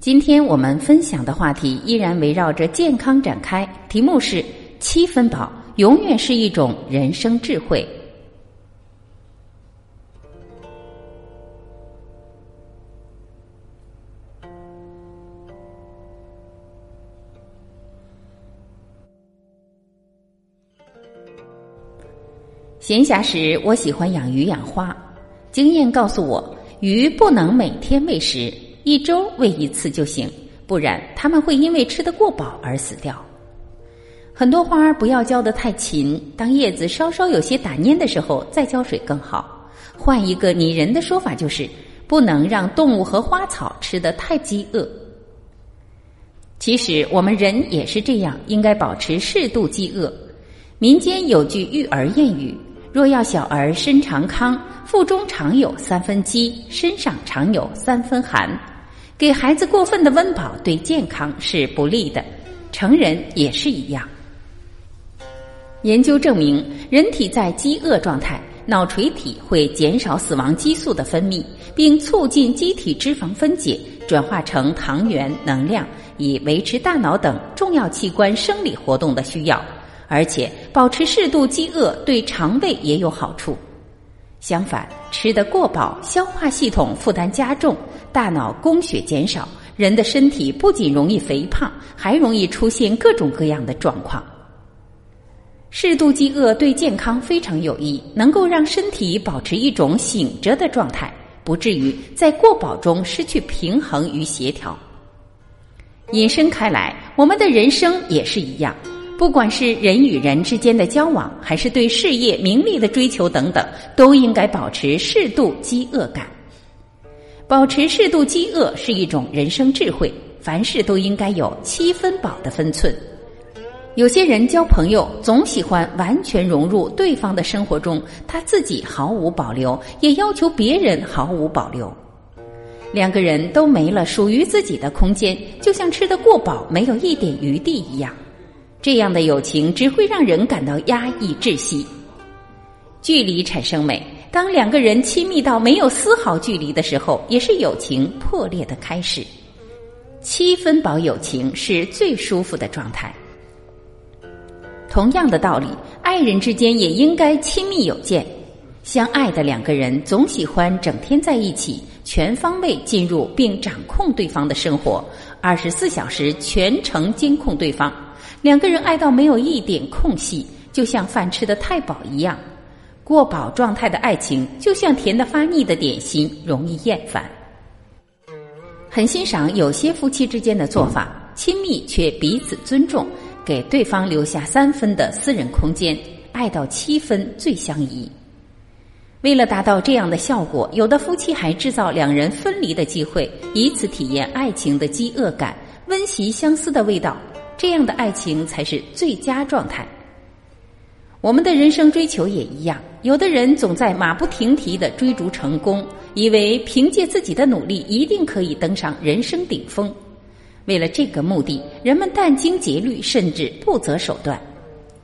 今天我们分享的话题依然围绕着健康展开，题目是“七分饱永远是一种人生智慧”。闲暇时，我喜欢养鱼养花。经验告诉我，鱼不能每天喂食，一周喂一次就行，不然它们会因为吃得过饱而死掉。很多花儿不要浇得太勤，当叶子稍稍有些打蔫的时候再浇水更好。换一个拟人的说法就是，不能让动物和花草吃得太饥饿。其实我们人也是这样，应该保持适度饥饿。民间有句育儿谚语。若要小儿身常康，腹中常有三分饥，身上常有三分寒。给孩子过分的温饱对健康是不利的，成人也是一样。研究证明，人体在饥饿状态，脑垂体会减少死亡激素的分泌，并促进机体脂肪分解，转化成糖原能量，以维持大脑等重要器官生理活动的需要。而且保持适度饥饿对肠胃也有好处。相反，吃得过饱，消化系统负担加重，大脑供血减少，人的身体不仅容易肥胖，还容易出现各种各样的状况。适度饥饿对健康非常有益，能够让身体保持一种醒着的状态，不至于在过饱中失去平衡与协调。引申开来，我们的人生也是一样。不管是人与人之间的交往，还是对事业名利的追求等等，都应该保持适度饥饿感。保持适度饥饿是一种人生智慧，凡事都应该有七分饱的分寸。有些人交朋友总喜欢完全融入对方的生活中，他自己毫无保留，也要求别人毫无保留。两个人都没了属于自己的空间，就像吃得过饱，没有一点余地一样。这样的友情只会让人感到压抑窒息。距离产生美，当两个人亲密到没有丝毫距离的时候，也是友情破裂的开始。七分饱友情是最舒服的状态。同样的道理，爱人之间也应该亲密有间。相爱的两个人总喜欢整天在一起，全方位进入并掌控对方的生活，二十四小时全程监控对方。两个人爱到没有一点空隙，就像饭吃的太饱一样。过饱状态的爱情，就像甜的发腻的点心，容易厌烦。很欣赏有些夫妻之间的做法，亲密却彼此尊重，给对方留下三分的私人空间，爱到七分最相宜。为了达到这样的效果，有的夫妻还制造两人分离的机会，以此体验爱情的饥饿感，温习相思的味道。这样的爱情才是最佳状态。我们的人生追求也一样，有的人总在马不停蹄的追逐成功，以为凭借自己的努力一定可以登上人生顶峰。为了这个目的，人们殚精竭虑，甚至不择手段。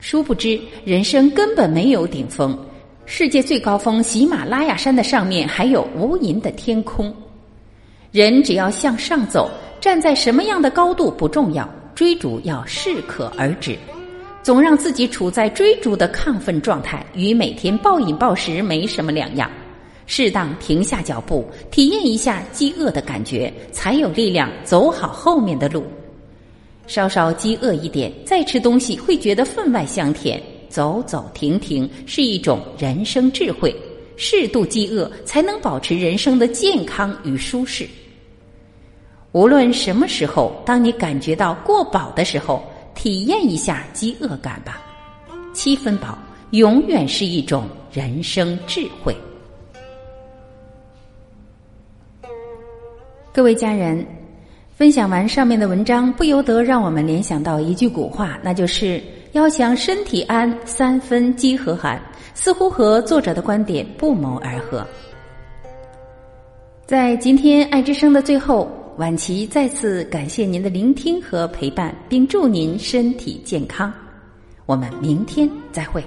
殊不知，人生根本没有顶峰。世界最高峰喜马拉雅山的上面还有无垠的天空。人只要向上走，站在什么样的高度不重要。追逐要适可而止，总让自己处在追逐的亢奋状态，与每天暴饮暴食没什么两样。适当停下脚步，体验一下饥饿的感觉，才有力量走好后面的路。稍稍饥饿一点，再吃东西会觉得分外香甜。走走停停是一种人生智慧，适度饥饿才能保持人生的健康与舒适。无论什么时候当你感觉到过饱的时候体验一下饥饿感吧。七分饱永远是一种人生智慧。各位家人分享完上面的文章不由得让我们联想到一句古话那就是要想身体安三分饥和寒似乎和作者的观点不谋而合。在今天爱之声的最后晚琪再次感谢您的聆听和陪伴，并祝您身体健康，我们明天再会。